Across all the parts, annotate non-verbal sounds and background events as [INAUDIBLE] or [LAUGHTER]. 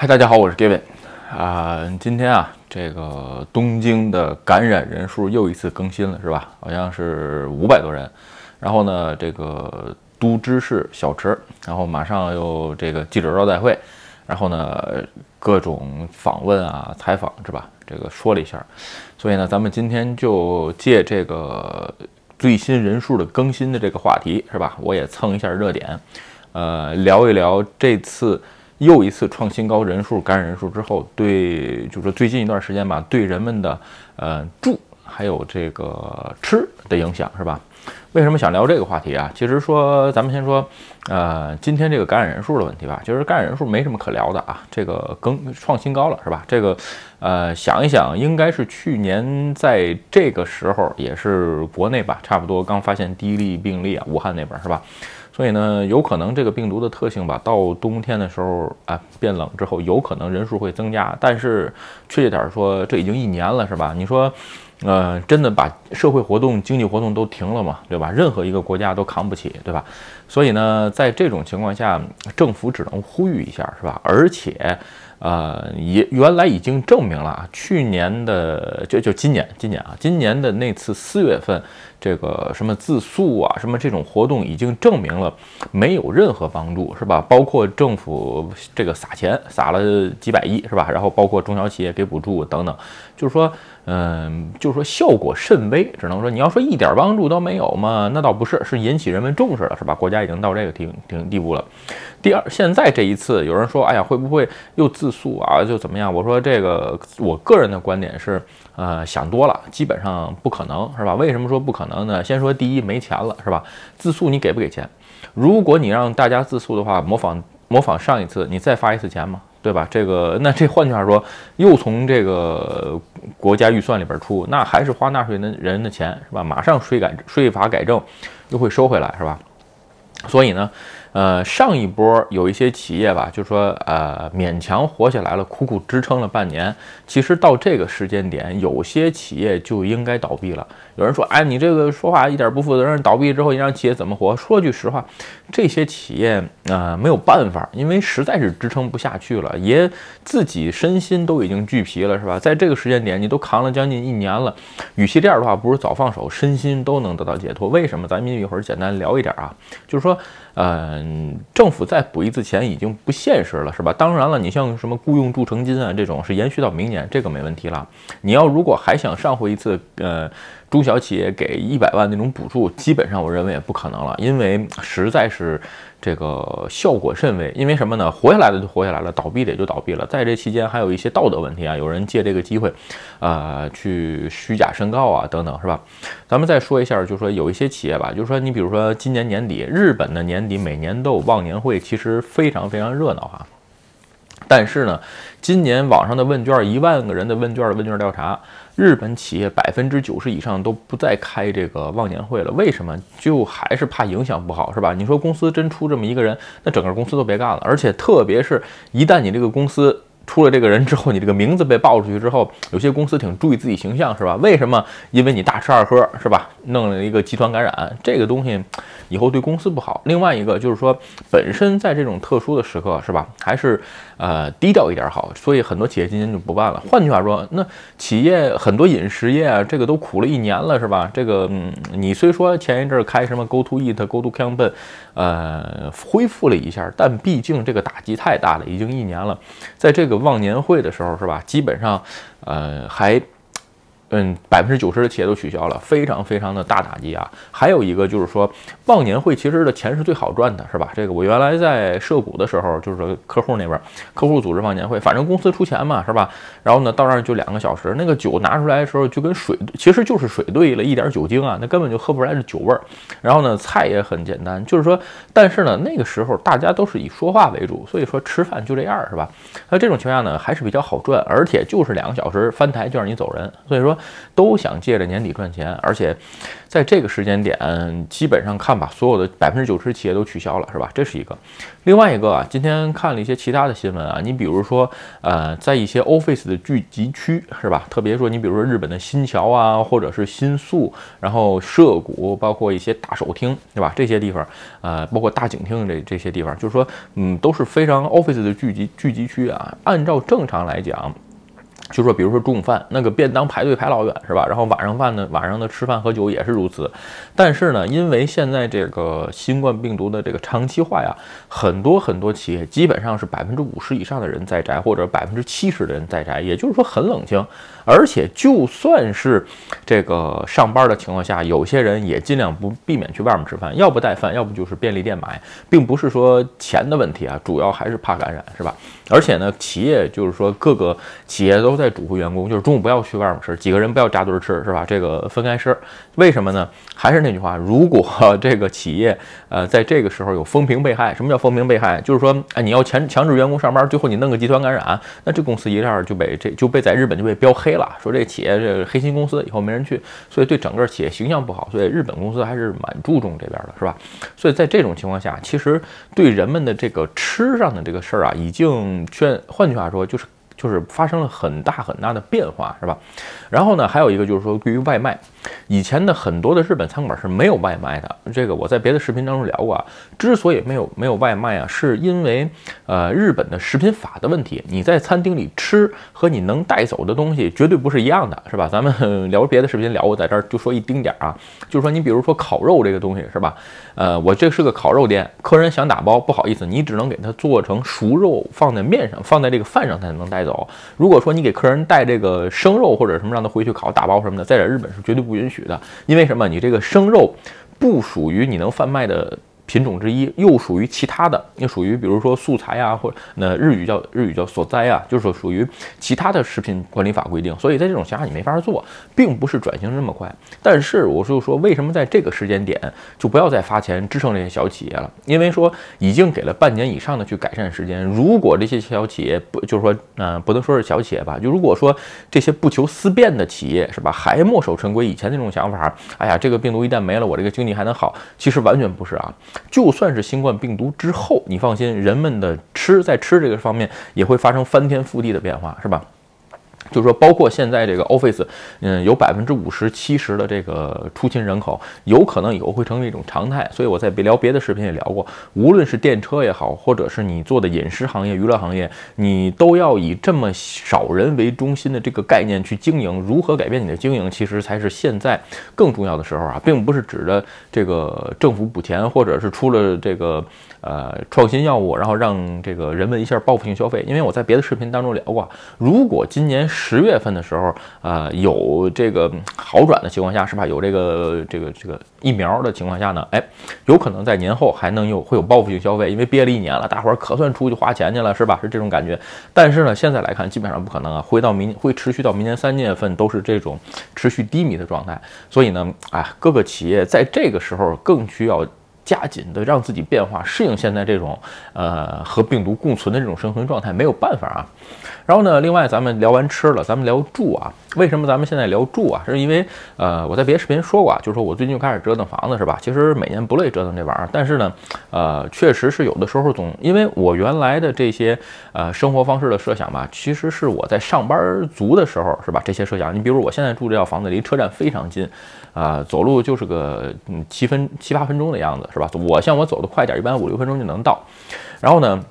嗨，大家好，我是 Gavin 啊。今天啊，这个东京的感染人数又一次更新了，是吧？好像是五百多人。然后呢，这个都知事小池，然后马上又这个记者招待会，然后呢，各种访问啊、采访是吧？这个说了一下。所以呢，咱们今天就借这个最新人数的更新的这个话题是吧？我也蹭一下热点，呃，聊一聊这次。又一次创新高人数感染人数之后，对，就是最近一段时间吧，对人们的呃住还有这个吃的影响是吧？为什么想聊这个话题啊？其实说咱们先说，呃，今天这个感染人数的问题吧，就是感染人数没什么可聊的啊，这个更创新高了是吧？这个呃想一想，应该是去年在这个时候也是国内吧，差不多刚发现第一例病例啊，武汉那边是吧？所以呢，有可能这个病毒的特性吧，到冬天的时候啊，变冷之后，有可能人数会增加。但是确切点说，这已经一年了，是吧？你说，呃，真的把社会活动、经济活动都停了嘛？对吧？任何一个国家都扛不起，对吧？所以呢，在这种情况下，政府只能呼吁一下，是吧？而且。呃，也原来已经证明了啊，去年的就就今年，今年啊，今年的那次四月份，这个什么自诉啊，什么这种活动已经证明了没有任何帮助，是吧？包括政府这个撒钱撒了几百亿，是吧？然后包括中小企业给补助等等，就是说，嗯，就是说效果甚微，只能说你要说一点帮助都没有嘛，那倒不是，是引起人们重视了，是吧？国家已经到这个地地地步了。第二，现在这一次有人说，哎呀，会不会又自诉啊？就怎么样？我说这个，我个人的观点是，呃，想多了，基本上不可能，是吧？为什么说不可能呢？先说第一，没钱了，是吧？自诉你给不给钱？如果你让大家自诉的话，模仿模仿上一次，你再发一次钱嘛，对吧？这个，那这换句话说，又从这个国家预算里边出，那还是花纳税人人的钱，是吧？马上税改税法改正，又会收回来，是吧？所以呢？呃，上一波有一些企业吧，就说呃勉强活下来了，苦苦支撑了半年。其实到这个时间点，有些企业就应该倒闭了。有人说，哎，你这个说话一点不负责任，倒闭之后你让企业怎么活？说句实话，这些企业啊没有办法，因为实在是支撑不下去了，也自己身心都已经俱疲了，是吧？在这个时间点，你都扛了将近一年了，与其这样的话，不如早放手，身心都能得到解脱。为什么？咱们一会儿简单聊一点啊，就是说。嗯，政府再补一次钱已经不现实了，是吧？当然了，你像什么雇佣助成金啊这种，是延续到明年，这个没问题了。你要如果还想上回一次，呃，中小企业给一百万那种补助，基本上我认为也不可能了，因为实在是。这个效果甚微，因为什么呢？活下来的就活下来了，倒闭的也就倒闭了。在这期间还有一些道德问题啊，有人借这个机会，呃，去虚假申告啊，等等，是吧？咱们再说一下，就是说有一些企业吧，就是说你比如说今年年底，日本的年底每年都有忘年会，其实非常非常热闹哈。但是呢，今年网上的问卷，一万个人的问卷的问卷调查。日本企业百分之九十以上都不再开这个忘年会了，为什么？就还是怕影响不好，是吧？你说公司真出这么一个人，那整个公司都别干了。而且特别是一旦你这个公司。出了这个人之后，你这个名字被爆出去之后，有些公司挺注意自己形象，是吧？为什么？因为你大吃二喝，是吧？弄了一个集团感染，这个东西以后对公司不好。另外一个就是说，本身在这种特殊的时刻，是吧？还是呃低调一点好。所以很多企业今年就不办了。换句话说，那企业很多饮食业啊，这个都苦了一年了，是吧？这个嗯，你虽说前一阵开什么 Go to Eat、Go to Campbell，呃，恢复了一下，但毕竟这个打击太大了，已经一年了，在这个。这个忘年会的时候是吧？基本上，呃，还。嗯，百分之九十的企业都取消了，非常非常的大打击啊！还有一个就是说，忘年会其实的钱是最好赚的，是吧？这个我原来在涉股的时候，就是说客户那边，客户组织忘年会，反正公司出钱嘛，是吧？然后呢，到那儿就两个小时，那个酒拿出来的时候就跟水，其实就是水兑了一点酒精啊，那根本就喝不出来是酒味儿。然后呢，菜也很简单，就是说，但是呢，那个时候大家都是以说话为主，所以说吃饭就这样，是吧？那这种情况下呢，还是比较好赚，而且就是两个小时翻台就让你走人，所以说。都想借着年底赚钱，而且在这个时间点，基本上看吧，所有的百分之九十企业都取消了，是吧？这是一个。另外一个啊，今天看了一些其他的新闻啊，你比如说，呃，在一些 Office 的聚集区，是吧？特别说，你比如说日本的新桥啊，或者是新宿，然后涉谷，包括一些大手厅，对吧？这些地方，呃，包括大景厅这这些地方，就是说，嗯，都是非常 Office 的聚集聚集区啊。按照正常来讲。就说，比如说中午饭那个便当排队排老远是吧？然后晚上饭呢，晚上的吃饭喝酒也是如此。但是呢，因为现在这个新冠病毒的这个长期化呀，很多很多企业基本上是百分之五十以上的人在宅，或者百分之七十的人在宅，也就是说很冷清。而且就算是这个上班的情况下，有些人也尽量不避免去外面吃饭，要不带饭，要不就是便利店买，并不是说钱的问题啊，主要还是怕感染，是吧？而且呢，企业就是说各个企业都在嘱咐员工，就是中午不要去外面吃，几个人不要扎堆吃，是吧？这个分开吃。为什么呢？还是那句话，如果这个企业呃在这个时候有风评被害，什么叫风评被害？就是说，哎，你要强强制员工上班，最后你弄个集团感染，那这公司一下就被这就被在日本就被标黑了，说这企业这黑心公司，以后没人去，所以对整个企业形象不好。所以日本公司还是蛮注重这边的，是吧？所以在这种情况下，其实对人们的这个吃上的这个事儿啊，已经。劝，换句话说，就是。就是发生了很大很大的变化，是吧？然后呢，还有一个就是说，对于外卖，以前的很多的日本餐馆是没有外卖的。这个我在别的视频当中聊过啊。之所以没有没有外卖啊，是因为呃日本的食品法的问题。你在餐厅里吃和你能带走的东西绝对不是一样的，是吧？咱们聊别的视频聊过，在这儿就说一丁点儿啊，就是说你比如说烤肉这个东西，是吧？呃，我这是个烤肉店，客人想打包，不好意思，你只能给他做成熟肉，放在面上，放在这个饭上才能带走。走，如果说你给客人带这个生肉或者什么让他回去烤打包什么的，在这日本是绝对不允许的，因为什么？你这个生肉不属于你能贩卖的。品种之一，又属于其他的，又属于比如说素材啊，或者那日语叫日语叫所栽啊，就是说属于其他的食品管理法规定，所以在这种情况你没法做，并不是转型这么快。但是我就说，为什么在这个时间点就不要再发钱支撑这些小企业了？因为说已经给了半年以上的去改善时间，如果这些小企业不就是说，嗯，不能说是小企业吧，就如果说这些不求思变的企业是吧，还墨守成规以前那种想法，哎呀，这个病毒一旦没了，我这个经济还能好？其实完全不是啊。就算是新冠病毒之后，你放心，人们的吃在吃这个方面也会发生翻天覆地的变化，是吧？就是说，包括现在这个 Office，嗯，有百分之五十、七十的这个出勤人口，有可能以后会成为一种常态。所以我在别聊别的视频也聊过，无论是电车也好，或者是你做的饮食行业、娱乐行业，你都要以这么少人为中心的这个概念去经营。如何改变你的经营，其实才是现在更重要的时候啊，并不是指着这个政府补钱，或者是出了这个。呃，创新药物，然后让这个人们一下报复性消费。因为我在别的视频当中聊过，如果今年十月份的时候，呃，有这个好转的情况下，是吧？有这个这个这个疫苗的情况下呢，哎，有可能在年后还能有会有报复性消费，因为憋了一年了，大伙儿可算出去花钱去了，是吧？是这种感觉。但是呢，现在来看，基本上不可能啊，会到明会持续到明年三月份都是这种持续低迷的状态。所以呢，哎，各个企业在这个时候更需要。加紧的让自己变化，适应现在这种呃和病毒共存的这种生存状态，没有办法啊。然后呢，另外咱们聊完吃了，咱们聊住啊。为什么咱们现在聊住啊？是因为呃我在别的视频说过啊，就是说我最近就开始折腾房子是吧？其实每年不累折腾这玩意儿，但是呢，呃确实是有的时候总因为我原来的这些呃生活方式的设想吧，其实是我在上班族的时候是吧？这些设想，你比如我现在住这套房子离车站非常近。啊，走路就是个嗯七分七八分钟的样子，是吧？我像我走的快点，一般五六分钟就能到。然后呢，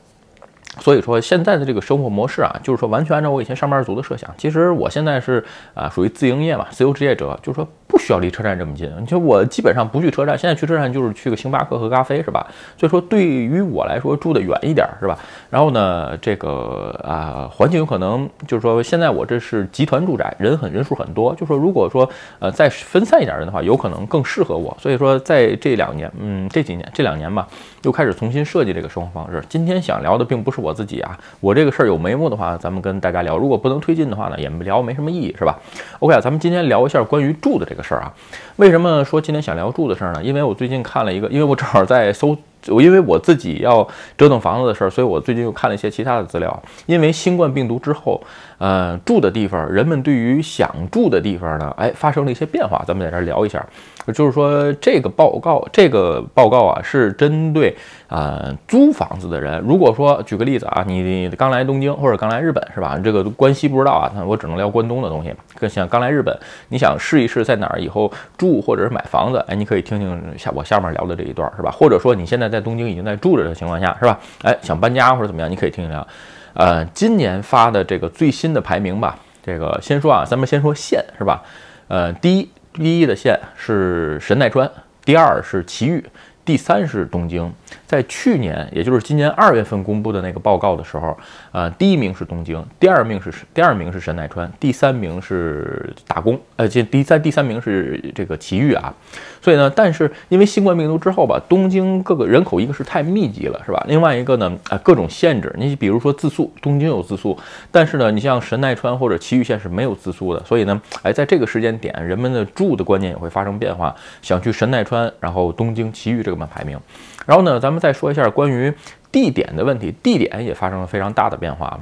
所以说现在的这个生活模式啊，就是说完全按照我以前上班族的设想。其实我现在是啊，属于自营业嘛，自由职业者，就是说。不需要离车站这么近，你说我基本上不去车站，现在去车站就是去个星巴克喝咖啡，是吧？所以说对于我来说住的远一点，是吧？然后呢，这个啊环境有可能就是说现在我这是集团住宅，人很人数很多，就说如果说呃再分散一点人的话，有可能更适合我。所以说在这两年，嗯这几年这两年吧，又开始重新设计这个生活方式。今天想聊的并不是我自己啊，我这个事儿有眉目的话，咱们跟大家聊；如果不能推进的话呢，也聊没什么意义，是吧？OK 啊，咱们今天聊一下关于住的这个。个事儿啊，为什么说今天想聊住的事儿呢？因为我最近看了一个，因为我正好在搜我因为我自己要折腾房子的事儿，所以我最近又看了一些其他的资料。因为新冠病毒之后，呃，住的地方，人们对于想住的地方呢，哎，发生了一些变化。咱们在这儿聊一下，就是说这个报告，这个报告啊，是针对啊租房子的人。如果说举个例子啊，你刚来东京或者刚来日本是吧？这个关西不知道啊，那我只能聊关东的东西。更像刚来日本，你想试一试在哪儿以后住或者是买房子，哎，你可以听听下我下面聊的这一段是吧？或者说你现在在东京已经在住着的情况下，是吧？哎，想搬家或者怎么样，你可以听一听。呃，今年发的这个最新的排名吧，这个先说啊，咱们先说县是吧？呃，第一第一的县是神奈川，第二是埼玉，第三是东京。在去年，也就是今年二月份公布的那个报告的时候，呃，第一名是东京，第二名是第二名是神奈川，第三名是打工，呃，这第三第三名是这个埼玉啊。所以呢，但是因为新冠病毒之后吧，东京各个人口一个是太密集了，是吧？另外一个呢，啊，各种限制，你比如说自宿，东京有自宿，但是呢，你像神奈川或者埼玉县是没有自宿的，所以呢，哎，在这个时间点，人们的住的观念也会发生变化，想去神奈川，然后东京、埼玉这个么排名。然后呢，咱们再说一下关于地点的问题，地点也发生了非常大的变化。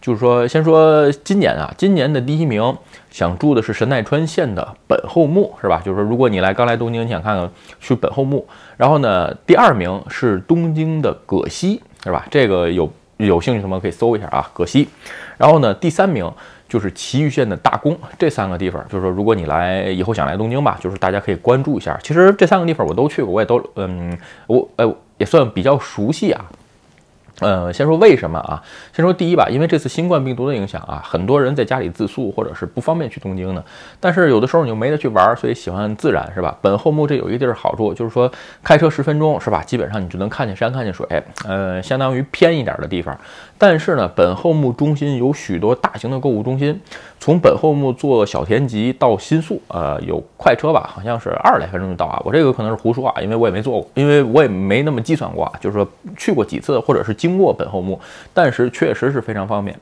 就是说，先说今年啊，今年的第一名想住的是神奈川县的本厚木，是吧？就是说，如果你来刚来东京，你想看看去本厚木。然后呢，第二名是东京的葛西，是吧？这个有有兴趣什么可以搜一下啊，葛西。然后呢，第三名就是埼玉县的大宫，这三个地方，就是说，如果你来以后想来东京吧，就是大家可以关注一下。其实这三个地方我都去过，我也都嗯，我呃也算比较熟悉啊。呃，先说为什么啊？先说第一吧，因为这次新冠病毒的影响啊，很多人在家里自宿或者是不方便去东京呢。但是有的时候你又没得去玩，所以喜欢自然是吧？本厚木这有一个地儿好处，就是说开车十分钟是吧？基本上你就能看见山看见水，呃，相当于偏一点的地方。但是呢，本厚木中心有许多大型的购物中心，从本厚木坐小田急到新宿，呃，有快车吧，好像是二十来分钟就到啊。我这个可能是胡说啊，因为我也没坐过，因为我也没那么计算过啊，就是说去过几次或者是经经过本厚木，但是确实是非常方便。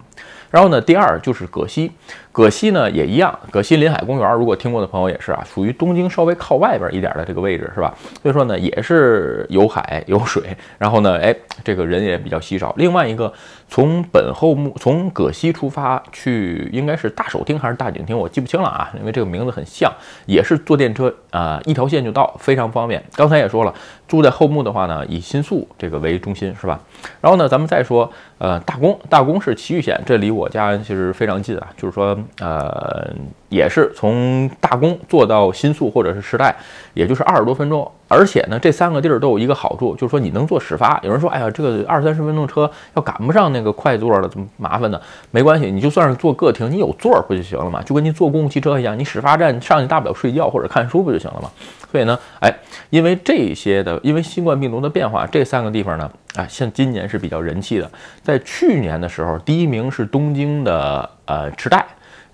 然后呢，第二就是葛西，葛西呢也一样，葛西临海公园，如果听过的朋友也是啊，属于东京稍微靠外边一点的这个位置，是吧？所以说呢，也是有海 [LAUGHS] 有水，然后呢，哎，这个人也比较稀少。另外一个，从本厚木从葛西出发去，应该是大手町还是大井町，我记不清了啊，因为这个名字很像，也是坐电车啊，一条线就到，非常方便。刚才也说了，住在后木的话呢，以新宿这个为中心，是吧？然后呢，咱们再说，呃，大宫，大宫是埼玉县，这离我家其实非常近啊，就是说，呃，也是从大工坐到新宿或者是时代，也就是二十多分钟。而且呢，这三个地儿都有一个好处，就是说你能坐始发。有人说，哎呀，这个二三十分钟车要赶不上那个快座了，怎么麻烦呢？没关系，你就算是坐个停，你有座儿不就行了嘛？就跟你坐公共汽车一样，你始发站上去大不了睡觉或者看书不就行了吗？所以呢，哎，因为这些的，因为新冠病毒的变化，这三个地方呢，哎，像今年是比较人气的。在去年的时候，第一名是东京的呃池袋。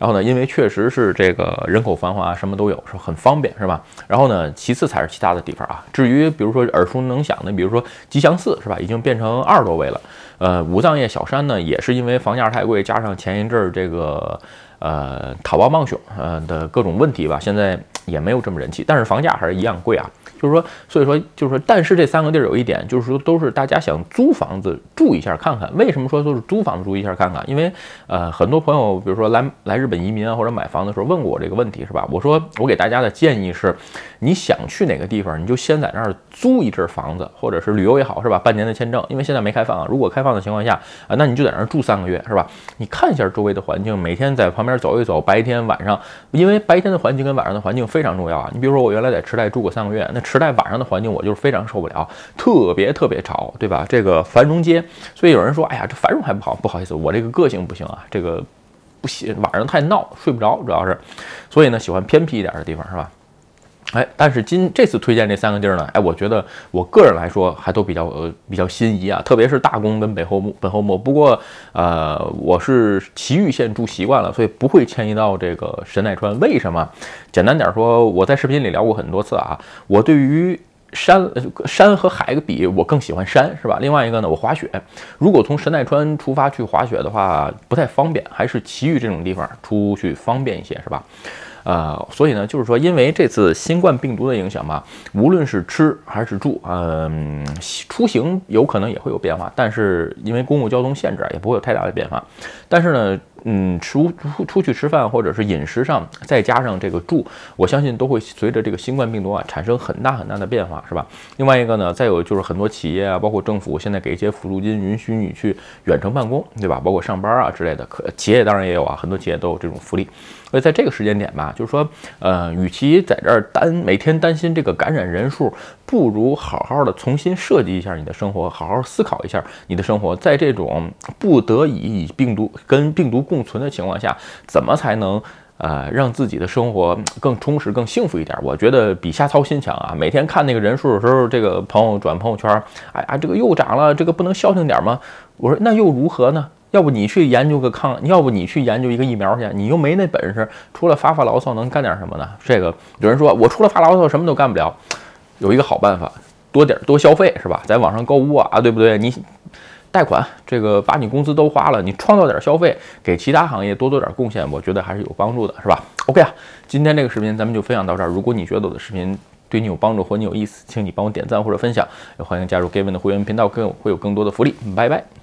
然后呢，因为确实是这个人口繁华，什么都有，是很方便，是吧？然后呢，其次才是其他的地方啊。至于比如说耳熟能详的，比如说吉祥寺，是吧？已经变成二十多位了。呃，武藏野小山呢，也是因为房价太贵，加上前一阵儿这个呃讨暴帮凶呃的各种问题吧，现在也没有这么人气，但是房价还是一样贵啊。就是说，所以说，就是说，但是这三个地儿有一点，就是说，都是大家想租房子住一下看看。为什么说都是租房子住一下看看？因为，呃，很多朋友，比如说来来日本移民啊，或者买房的时候问过我这个问题，是吧？我说，我给大家的建议是，你想去哪个地方，你就先在那儿租一阵房子，或者是旅游也好，是吧？半年的签证，因为现在没开放啊。如果开放的情况下啊，那你就在那儿住三个月，是吧？你看一下周围的环境，每天在旁边走一走，白天晚上，因为白天的环境跟晚上的环境非常重要啊。你比如说，我原来在池袋住过三个月，那。时代晚上的环境我就是非常受不了，特别特别吵，对吧？这个繁荣街，所以有人说，哎呀，这繁荣还不好，不好意思，我这个个性不行啊，这个不行，晚上太闹，睡不着，主要是，所以呢，喜欢偏僻一点的地方，是吧？哎，但是今这次推荐这三个地儿呢，哎，我觉得我个人来说还都比较呃比较心仪啊，特别是大宫跟北后木本后木。不过呃，我是埼玉县住习惯了，所以不会迁移到这个神奈川。为什么？简单点说，我在视频里聊过很多次啊，我对于山山和海比，我更喜欢山，是吧？另外一个呢，我滑雪，如果从神奈川出发去滑雪的话，不太方便，还是埼玉这种地方出去方便一些，是吧？呃，所以呢，就是说，因为这次新冠病毒的影响吧，无论是吃还是住，嗯，出行有可能也会有变化，但是因为公共交通限制啊，也不会有太大的变化。但是呢，嗯，出出出去吃饭或者是饮食上，再加上这个住，我相信都会随着这个新冠病毒啊产生很大很大的变化，是吧？另外一个呢，再有就是很多企业啊，包括政府现在给一些辅助金，允许你去远程办公，对吧？包括上班啊之类的，可企业当然也有啊，很多企业都有这种福利。所以在这个时间点吧，就是说，呃，与其在这儿担每天担心这个感染人数，不如好好的重新设计一下你的生活，好好思考一下你的生活，在这种不得已以病毒跟病毒共存的情况下，怎么才能呃让自己的生活更充实、更幸福一点？我觉得比瞎操心强啊！每天看那个人数的时候，这个朋友转朋友圈，哎呀，这个又涨了，这个不能消停点吗？我说那又如何呢？要不你去研究个抗，要不你去研究一个疫苗去，你又没那本事，除了发发牢骚能干点什么呢？这个有人说我除了发牢骚什么都干不了，有一个好办法，多点多消费是吧？在网上购物啊，对不对？你贷款，这个把你工资都花了，你创造点消费，给其他行业多做点贡献，我觉得还是有帮助的，是吧？OK 啊，今天这个视频咱们就分享到这儿。如果你觉得我的视频对你有帮助或你有意思，请你帮我点赞或者分享，也欢迎加入 Gavin 的会员频道，更会有更多的福利。拜拜。